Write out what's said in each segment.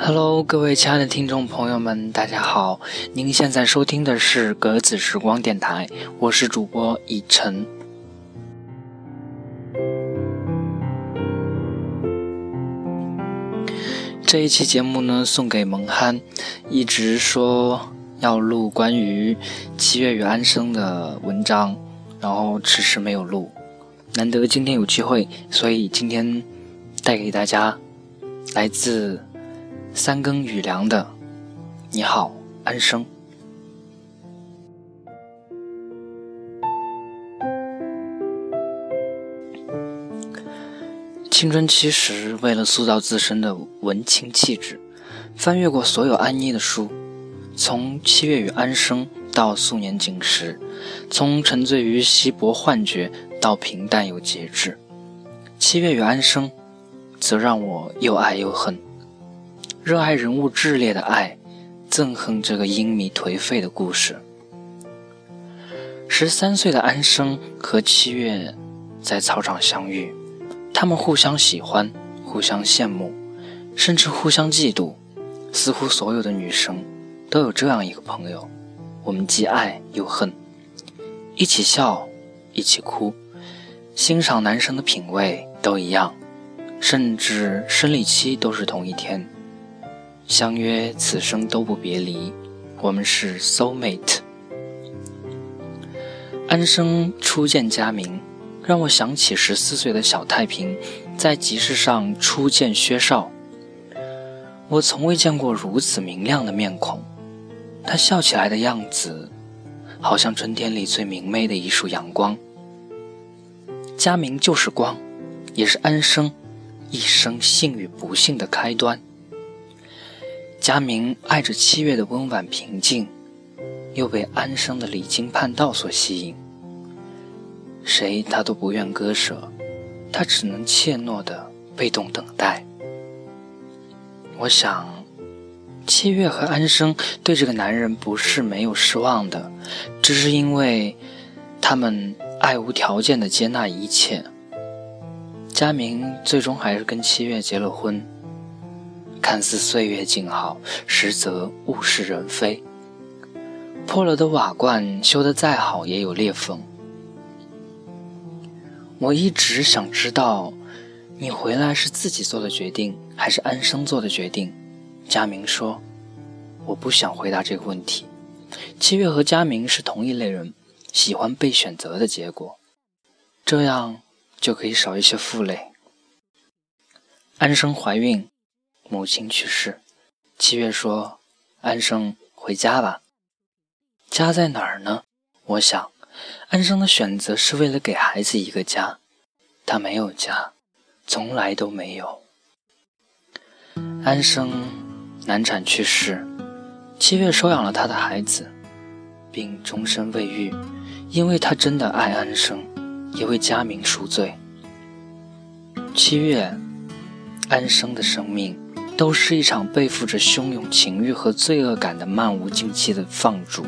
Hello，各位亲爱的听众朋友们，大家好！您现在收听的是格子时光电台，我是主播以晨。这一期节目呢，送给蒙憨，一直说要录关于七月与安生的文章，然后迟迟没有录，难得今天有机会，所以今天带给大家来自。三更雨凉的，你好，安生。青春期时，为了塑造自身的文青气质，翻阅过所有安妮的书，从《七月与安生》到《素年锦时》，从沉醉于稀薄幻觉到平淡有节制，《七月与安生》则让我又爱又恨。热爱人物炽烈的爱，憎恨这个阴迷颓废的故事。十三岁的安生和七月在操场相遇，他们互相喜欢，互相羡慕，甚至互相嫉妒。似乎所有的女生都有这样一个朋友，我们既爱又恨，一起笑，一起哭，欣赏男生的品味都一样，甚至生理期都是同一天。相约此生都不别离，我们是 soul mate。安生初见佳明，让我想起十四岁的小太平在集市上初见薛少。我从未见过如此明亮的面孔，他笑起来的样子，好像春天里最明媚的一束阳光。佳明就是光，也是安生一生幸与不幸的开端。佳明爱着七月的温婉平静，又被安生的离经叛道所吸引。谁他都不愿割舍，他只能怯懦的被动等待。我想，七月和安生对这个男人不是没有失望的，只是因为他们爱无条件的接纳一切。佳明最终还是跟七月结了婚。看似岁月静好，实则物是人非。破了的瓦罐修得再好，也有裂缝。我一直想知道，你回来是自己做的决定，还是安生做的决定？佳明说：“我不想回答这个问题。七月和佳明是同一类人，喜欢被选择的结果，这样就可以少一些负累。”安生怀孕。母亲去世，七月说：“安生回家吧。家在哪儿呢？我想，安生的选择是为了给孩子一个家。他没有家，从来都没有。安生难产去世，七月收养了他的孩子，并终身未育，因为他真的爱安生，也为佳明赎罪。七月，安生的生命。”都是一场背负着汹涌情欲和罪恶感的漫无尽期的放逐，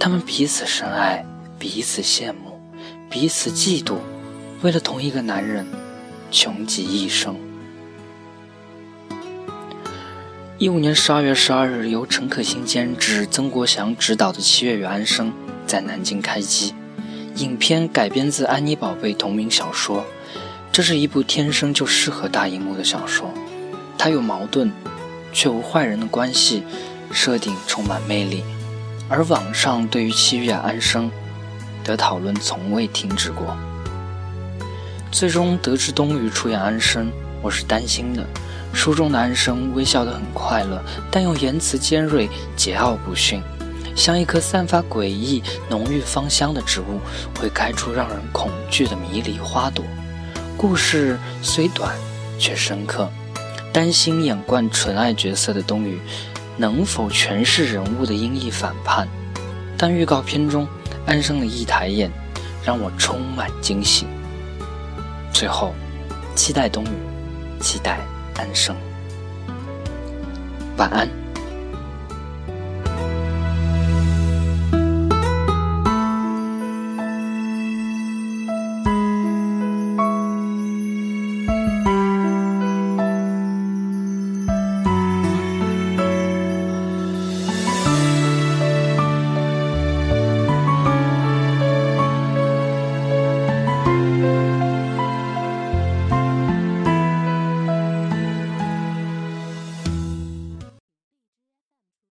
他们彼此深爱，彼此羡慕，彼此嫉妒，为了同一个男人，穷极一生。一五年十二月十二日，由陈可辛监制、曾国祥执导的《七月与安生》在南京开机。影片改编自安妮宝贝同名小说，这是一部天生就适合大荧幕的小说。他有矛盾，却无坏人的关系，设定充满魅力。而网上对于七月安生的讨论从未停止过。最终得知冬雨出演安生，我是担心的。书中的安生微笑得很快乐，但又言辞尖锐，桀骜不驯，像一棵散发诡异浓郁芳香的植物，会开出让人恐惧的迷离花朵。故事虽短，却深刻。担心演惯纯爱角色的冬雨能否诠释人物的阴翳反叛？但预告片中安生的一抬眼让我充满惊喜。最后，期待冬雨，期待安生。晚安。